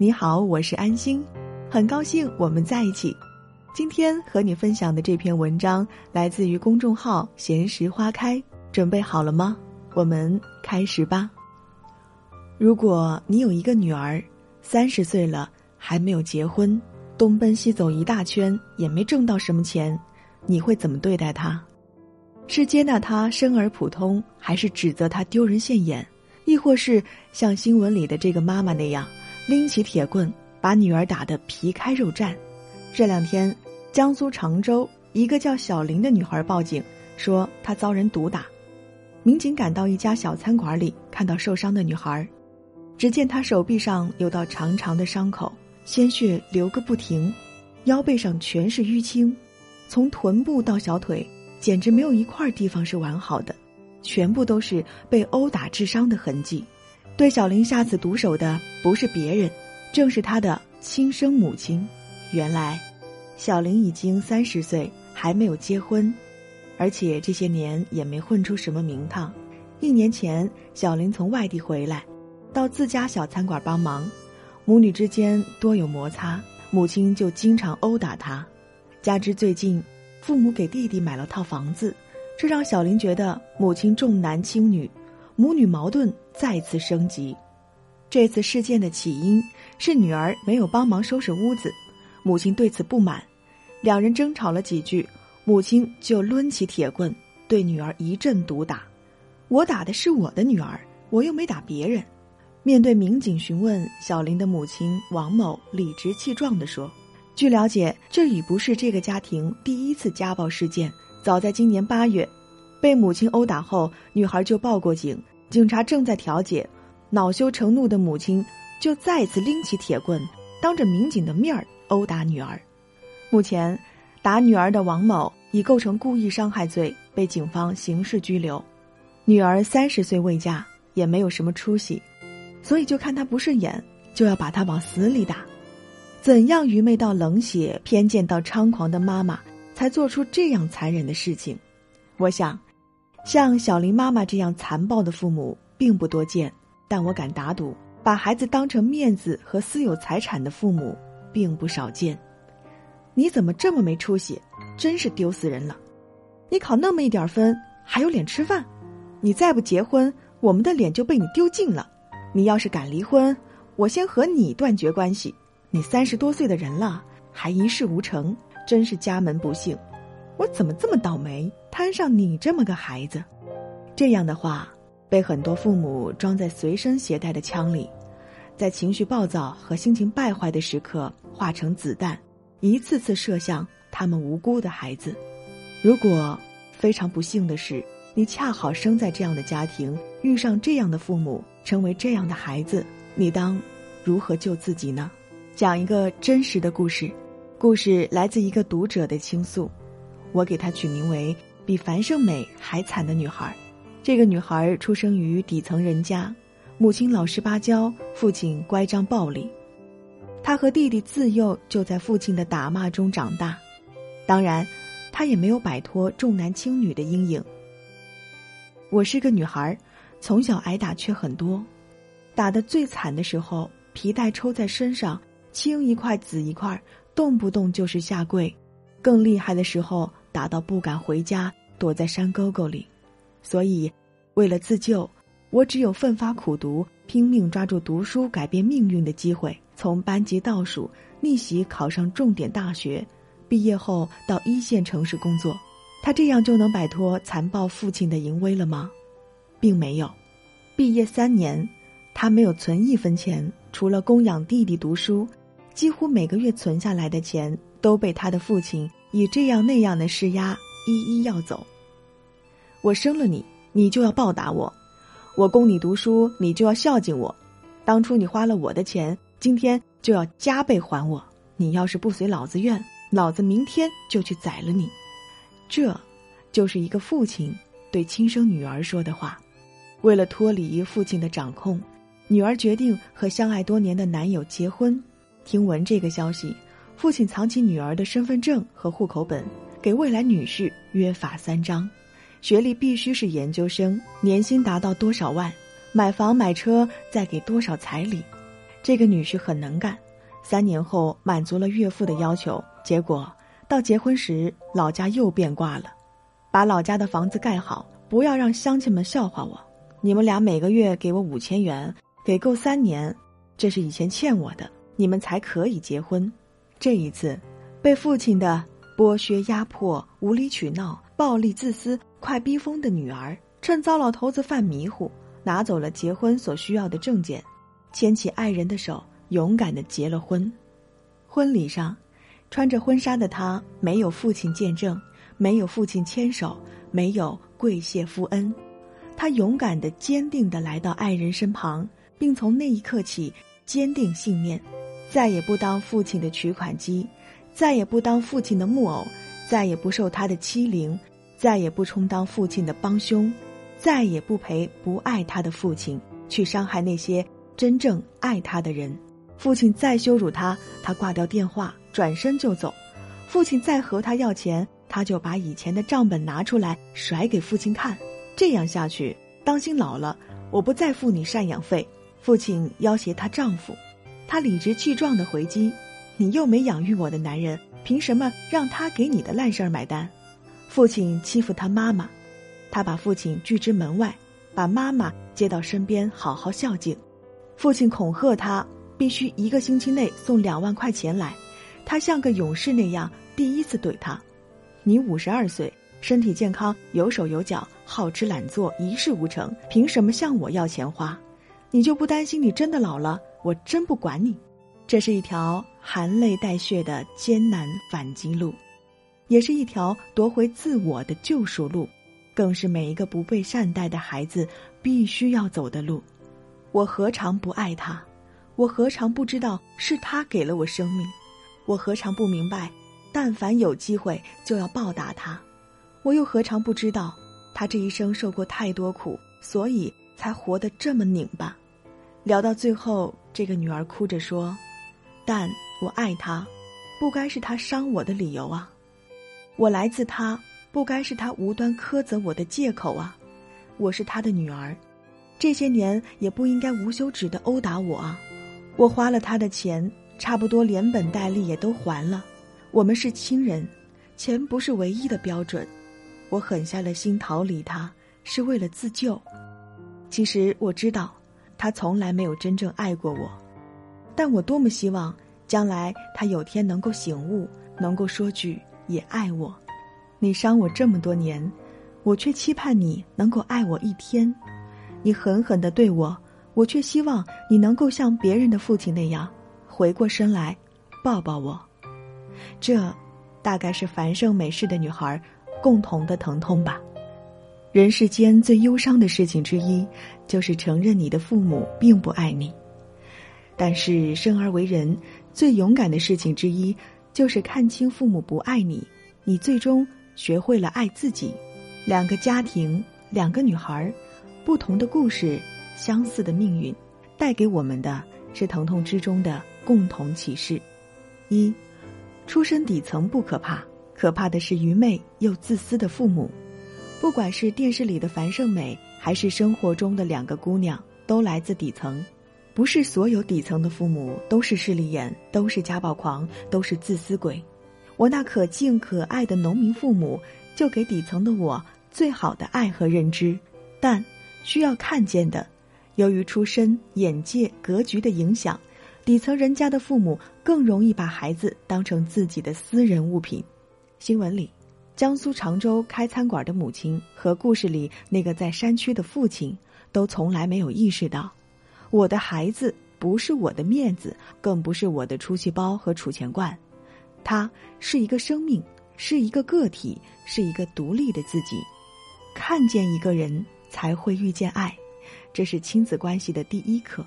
你好，我是安心，很高兴我们在一起。今天和你分享的这篇文章来自于公众号“闲时花开”，准备好了吗？我们开始吧。如果你有一个女儿，三十岁了还没有结婚，东奔西走一大圈也没挣到什么钱，你会怎么对待她？是接纳她生而普通，还是指责她丢人现眼？亦或是像新闻里的这个妈妈那样？拎起铁棍，把女儿打得皮开肉绽。这两天，江苏常州一个叫小林的女孩报警，说她遭人毒打。民警赶到一家小餐馆里，看到受伤的女孩，只见她手臂上有道长长的伤口，鲜血流个不停，腰背上全是淤青，从臀部到小腿，简直没有一块地方是完好的，全部都是被殴打致伤的痕迹。对小林下此毒手的不是别人，正是他的亲生母亲。原来，小林已经三十岁，还没有结婚，而且这些年也没混出什么名堂。一年前，小林从外地回来，到自家小餐馆帮忙，母女之间多有摩擦，母亲就经常殴打他。加之最近，父母给弟弟买了套房子，这让小林觉得母亲重男轻女。母女矛盾再次升级，这次事件的起因是女儿没有帮忙收拾屋子，母亲对此不满，两人争吵了几句，母亲就抡起铁棍对女儿一阵毒打。我打的是我的女儿，我又没打别人。面对民警询问，小林的母亲王某理直气壮地说：“据了解，这已不是这个家庭第一次家暴事件，早在今年八月。”被母亲殴打后，女孩就报过警，警察正在调解，恼羞成怒的母亲就再次拎起铁棍，当着民警的面儿殴打女儿。目前，打女儿的王某已构成故意伤害罪，被警方刑事拘留。女儿三十岁未嫁，也没有什么出息，所以就看他不顺眼，就要把他往死里打。怎样愚昧到冷血、偏见到猖狂的妈妈，才做出这样残忍的事情？我想。像小林妈妈这样残暴的父母并不多见，但我敢打赌，把孩子当成面子和私有财产的父母并不少见。你怎么这么没出息？真是丢死人了！你考那么一点分，还有脸吃饭？你再不结婚，我们的脸就被你丢尽了。你要是敢离婚，我先和你断绝关系。你三十多岁的人了，还一事无成，真是家门不幸。我怎么这么倒霉，摊上你这么个孩子？这样的话，被很多父母装在随身携带的枪里，在情绪暴躁和心情败坏的时刻化成子弹，一次次射向他们无辜的孩子。如果非常不幸的是，你恰好生在这样的家庭，遇上这样的父母，成为这样的孩子，你当如何救自己呢？讲一个真实的故事，故事来自一个读者的倾诉。我给她取名为“比樊胜美还惨的女孩”。这个女孩出生于底层人家，母亲老实巴交，父亲乖张暴力。她和弟弟自幼就在父亲的打骂中长大，当然，她也没有摆脱重男轻女的阴影。我是个女孩，从小挨打却很多，打得最惨的时候，皮带抽在身上，青一块紫一块，动不动就是下跪。更厉害的时候，打到不敢回家，躲在山沟沟里。所以，为了自救，我只有奋发苦读，拼命抓住读书改变命运的机会，从班级倒数逆袭考上重点大学，毕业后到一线城市工作。他这样就能摆脱残暴父亲的淫威了吗？并没有。毕业三年，他没有存一分钱，除了供养弟弟读书，几乎每个月存下来的钱。都被他的父亲以这样那样的施压一一要走。我生了你，你就要报答我；我供你读书，你就要孝敬我。当初你花了我的钱，今天就要加倍还我。你要是不随老子愿，老子明天就去宰了你。这，就是一个父亲对亲生女儿说的话。为了脱离父亲的掌控，女儿决定和相爱多年的男友结婚。听闻这个消息。父亲藏起女儿的身份证和户口本，给未来女婿约法三章：学历必须是研究生，年薪达到多少万，买房买车再给多少彩礼。这个女婿很能干，三年后满足了岳父的要求，结果到结婚时老家又变卦了，把老家的房子盖好，不要让乡亲们笑话我。你们俩每个月给我五千元，给够三年，这是以前欠我的，你们才可以结婚。这一次，被父亲的剥削、压迫、无理取闹、暴力、自私，快逼疯的女儿，趁糟老头子犯迷糊，拿走了结婚所需要的证件，牵起爱人的手，勇敢的结了婚。婚礼上，穿着婚纱的她，没有父亲见证，没有父亲牵手，没有跪谢夫恩。她勇敢的、坚定的来到爱人身旁，并从那一刻起坚定信念，再也不当父亲的取款机，再也不当父亲的木偶，再也不受他的欺凌，再也不充当父亲的帮凶，再也不陪不爱他的父亲去伤害那些真正爱他的人。父亲再羞辱他，他挂掉电话，转身就走；父亲再和他要钱，他就把以前的账本拿出来甩给父亲看。这样下去，当心老了，我不再付你赡养费。父亲要挟她丈夫，他理直气壮的回击：“你又没养育我的男人，凭什么让他给你的烂事儿买单？”父亲欺负他妈妈，他把父亲拒之门外，把妈妈接到身边好好孝敬。父亲恐吓他，必须一个星期内送两万块钱来。他像个勇士那样第一次怼他：“你五十二岁。”身体健康，有手有脚，好吃懒做，一事无成，凭什么向我要钱花？你就不担心你真的老了？我真不管你。这是一条含泪带血的艰难反击路，也是一条夺回自我的救赎路，更是每一个不被善待的孩子必须要走的路。我何尝不爱他？我何尝不知道是他给了我生命？我何尝不明白，但凡有机会就要报答他？我又何尝不知道，他这一生受过太多苦，所以才活得这么拧巴。聊到最后，这个女儿哭着说：“但我爱他，不该是他伤我的理由啊！我来自他，不该是他无端苛责我的借口啊！我是他的女儿，这些年也不应该无休止的殴打我啊！我花了他的钱，差不多连本带利也都还了。我们是亲人，钱不是唯一的标准。”我狠下了心逃离他，是为了自救。其实我知道，他从来没有真正爱过我。但我多么希望，将来他有天能够醒悟，能够说句“也爱我”。你伤我这么多年，我却期盼你能够爱我一天。你狠狠的对我，我却希望你能够像别人的父亲那样，回过身来，抱抱我。这，大概是繁盛美世的女孩。共同的疼痛吧。人世间最忧伤的事情之一，就是承认你的父母并不爱你。但是生而为人，最勇敢的事情之一，就是看清父母不爱你，你最终学会了爱自己。两个家庭，两个女孩，不同的故事，相似的命运，带给我们的是疼痛之中的共同启示：一，出身底层不可怕。可怕的是愚昧又自私的父母，不管是电视里的樊胜美，还是生活中的两个姑娘，都来自底层。不是所有底层的父母都是势利眼，都是家暴狂，都是自私鬼。我那可敬可爱的农民父母，就给底层的我最好的爱和认知。但需要看见的，由于出身、眼界、格局的影响，底层人家的父母更容易把孩子当成自己的私人物品。新闻里，江苏常州开餐馆的母亲和故事里那个在山区的父亲，都从来没有意识到，我的孩子不是我的面子，更不是我的出气包和储钱罐，他是一个生命，是一个个体，是一个独立的自己。看见一个人，才会遇见爱，这是亲子关系的第一课。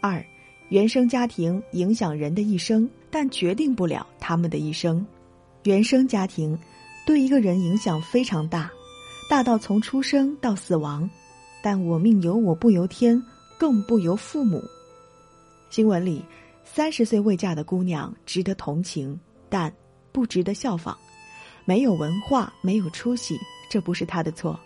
二，原生家庭影响人的一生，但决定不了他们的一生。原生家庭对一个人影响非常大，大到从出生到死亡。但我命由我不由天，更不由父母。新闻里，三十岁未嫁的姑娘值得同情，但不值得效仿。没有文化，没有出息，这不是她的错。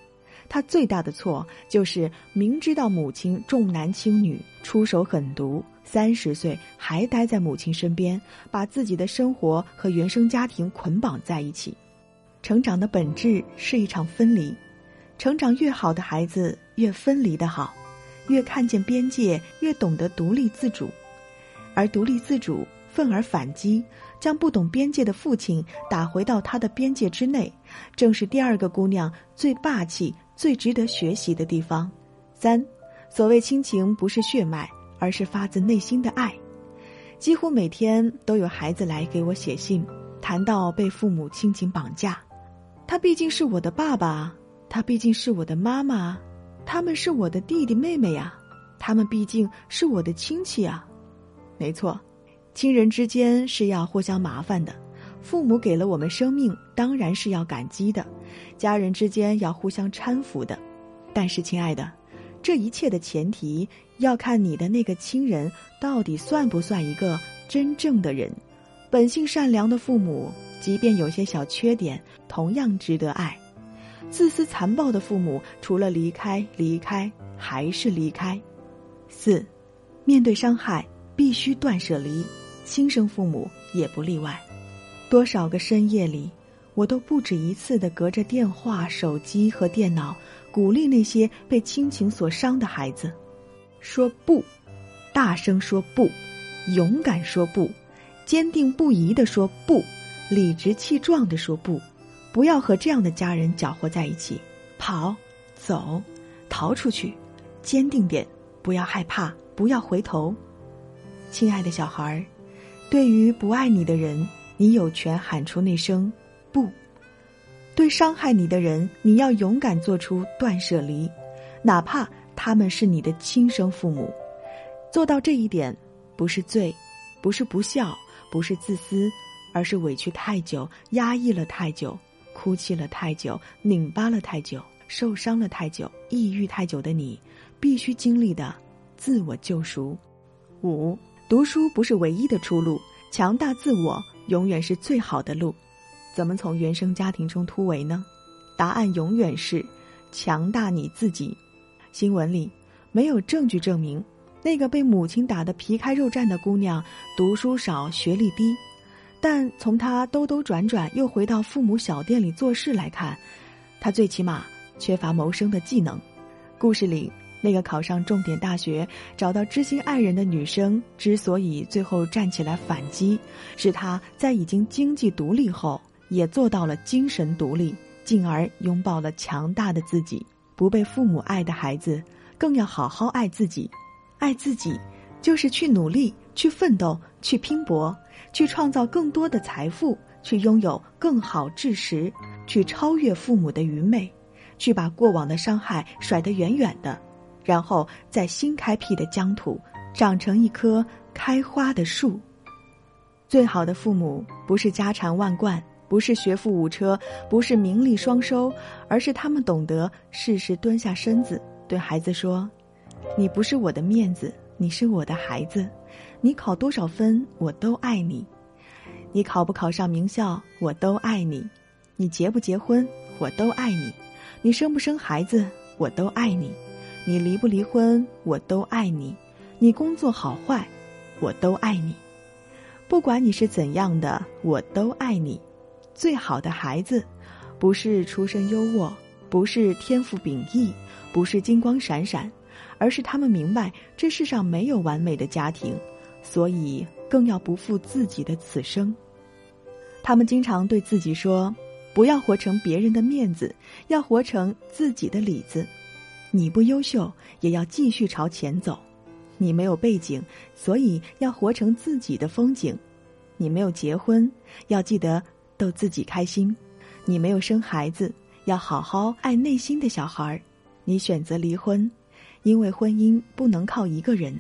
他最大的错就是明知道母亲重男轻女、出手狠毒，三十岁还待在母亲身边，把自己的生活和原生家庭捆绑在一起。成长的本质是一场分离，成长越好的孩子越分离的好，越看见边界，越懂得独立自主，而独立自主。愤而反击，将不懂边界的父亲打回到他的边界之内，正是第二个姑娘最霸气、最值得学习的地方。三，所谓亲情不是血脉，而是发自内心的爱。几乎每天都有孩子来给我写信，谈到被父母亲情绑架。他毕竟是我的爸爸，他毕竟是我的妈妈，他们是我的弟弟妹妹呀，他们毕竟是我的亲戚啊。没错。亲人之间是要互相麻烦的，父母给了我们生命，当然是要感激的；家人之间要互相搀扶的。但是，亲爱的，这一切的前提要看你的那个亲人到底算不算一个真正的人。本性善良的父母，即便有些小缺点，同样值得爱；自私残暴的父母，除了离开，离开还是离开。四，面对伤害，必须断舍离。亲生父母也不例外，多少个深夜里，我都不止一次的隔着电话、手机和电脑，鼓励那些被亲情所伤的孩子，说不，大声说不，勇敢说不，坚定不移的说不，理直气壮的说不，不要和这样的家人搅和在一起，跑，走，逃出去，坚定点，不要害怕，不要回头，亲爱的小孩儿。对于不爱你的人，你有权喊出那声“不”；对伤害你的人，你要勇敢做出断舍离，哪怕他们是你的亲生父母。做到这一点，不是罪，不是不孝，不是自私，而是委屈太久、压抑了太久、哭泣了太久、拧巴了太久、受伤了太久、抑郁太久的你，必须经历的自我救赎。五。读书不是唯一的出路，强大自我永远是最好的路。怎么从原生家庭中突围呢？答案永远是强大你自己。新闻里没有证据证明那个被母亲打得皮开肉绽的姑娘读书少、学历低，但从他兜兜转转又回到父母小店里做事来看，他最起码缺乏谋生的技能。故事里。那个考上重点大学、找到知心爱人的女生，之所以最后站起来反击，是她在已经经济独立后，也做到了精神独立，进而拥抱了强大的自己。不被父母爱的孩子，更要好好爱自己。爱自己，就是去努力、去奋斗、去拼搏、去创造更多的财富、去拥有更好知识、去超越父母的愚昧、去把过往的伤害甩得远远的。然后在新开辟的疆土，长成一棵开花的树。最好的父母不是家产万贯，不是学富五车，不是名利双收，而是他们懂得适时蹲下身子，对孩子说：“你不是我的面子，你是我的孩子。你考多少分，我都爱你；你考不考上名校，我都爱你；你结不结婚，我都爱你；你生不生孩子，我都爱你。”你离不离婚，我都爱你；你工作好坏，我都爱你。不管你是怎样的，我都爱你。最好的孩子，不是出身优渥，不是天赋秉异，不是金光闪闪，而是他们明白这世上没有完美的家庭，所以更要不负自己的此生。他们经常对自己说：“不要活成别人的面子，要活成自己的里子。”你不优秀，也要继续朝前走；你没有背景，所以要活成自己的风景；你没有结婚，要记得逗自己开心；你没有生孩子，要好好爱内心的小孩；你选择离婚，因为婚姻不能靠一个人；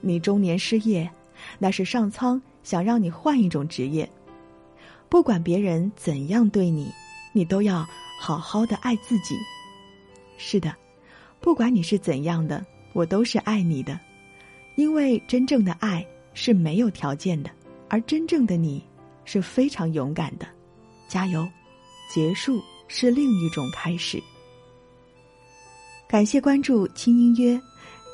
你中年失业，那是上苍想让你换一种职业。不管别人怎样对你，你都要好好的爱自己。是的。不管你是怎样的，我都是爱你的，因为真正的爱是没有条件的，而真正的你是非常勇敢的，加油！结束是另一种开始。感谢关注轻音约。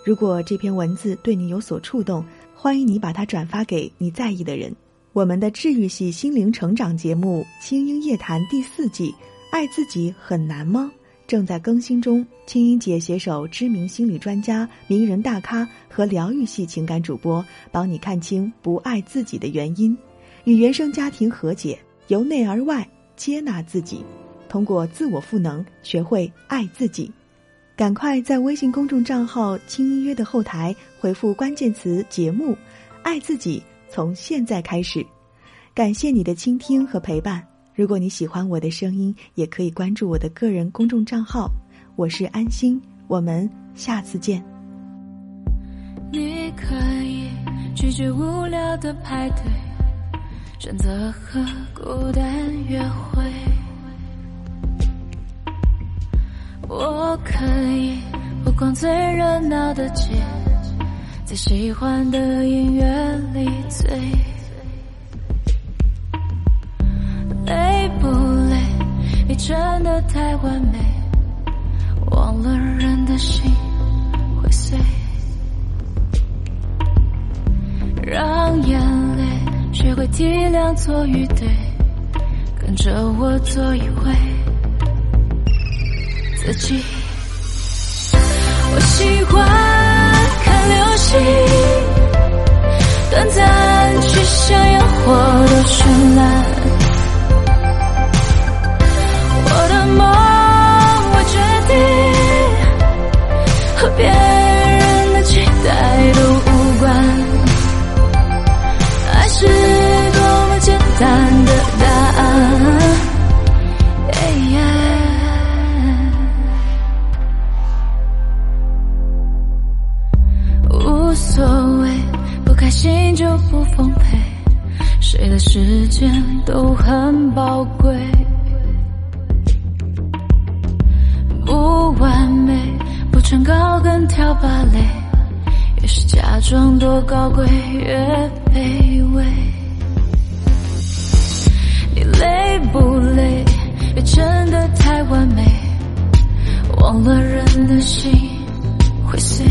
如果这篇文字对你有所触动，欢迎你把它转发给你在意的人。我们的治愈系心灵成长节目《轻音夜谈》第四季，《爱自己很难吗》正在更新中。青音姐携手知名心理专家、名人大咖和疗愈系情感主播，帮你看清不爱自己的原因，与原生家庭和解，由内而外接纳自己，通过自我赋能学会爱自己。赶快在微信公众账号“轻音乐”的后台回复关键词“节目”，爱自己从现在开始。感谢你的倾听和陪伴。如果你喜欢我的声音，也可以关注我的个人公众账号。我是安心，我们下次见。你可以拒绝无聊的派对，选择和孤单约会。我可以不逛最热闹的街，在喜欢的音乐里醉。累不累？你真的太完美，忘了人的心会碎。让眼泪学会体谅错与对，跟着我做一回。自己，我喜欢看流星，短暂却像烟火的绚烂。我的梦，我决定和别开心就不奉陪，谁的时间都很宝贵。不完美，不穿高跟跳芭蕾，越是假装多高贵，越卑微。你累不累？越真的太完美，忘了人的心会碎。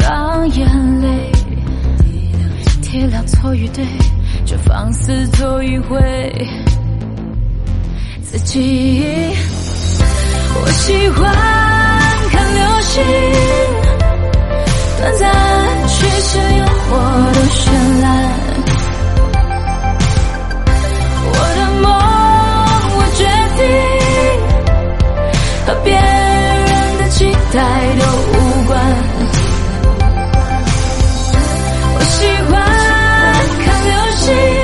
让眼泪体谅错与对，就放肆走一回自己。我喜欢看流星，短暂却像烟火的绚烂。我的梦，我决定和别人的期待都无关。喜欢看流星。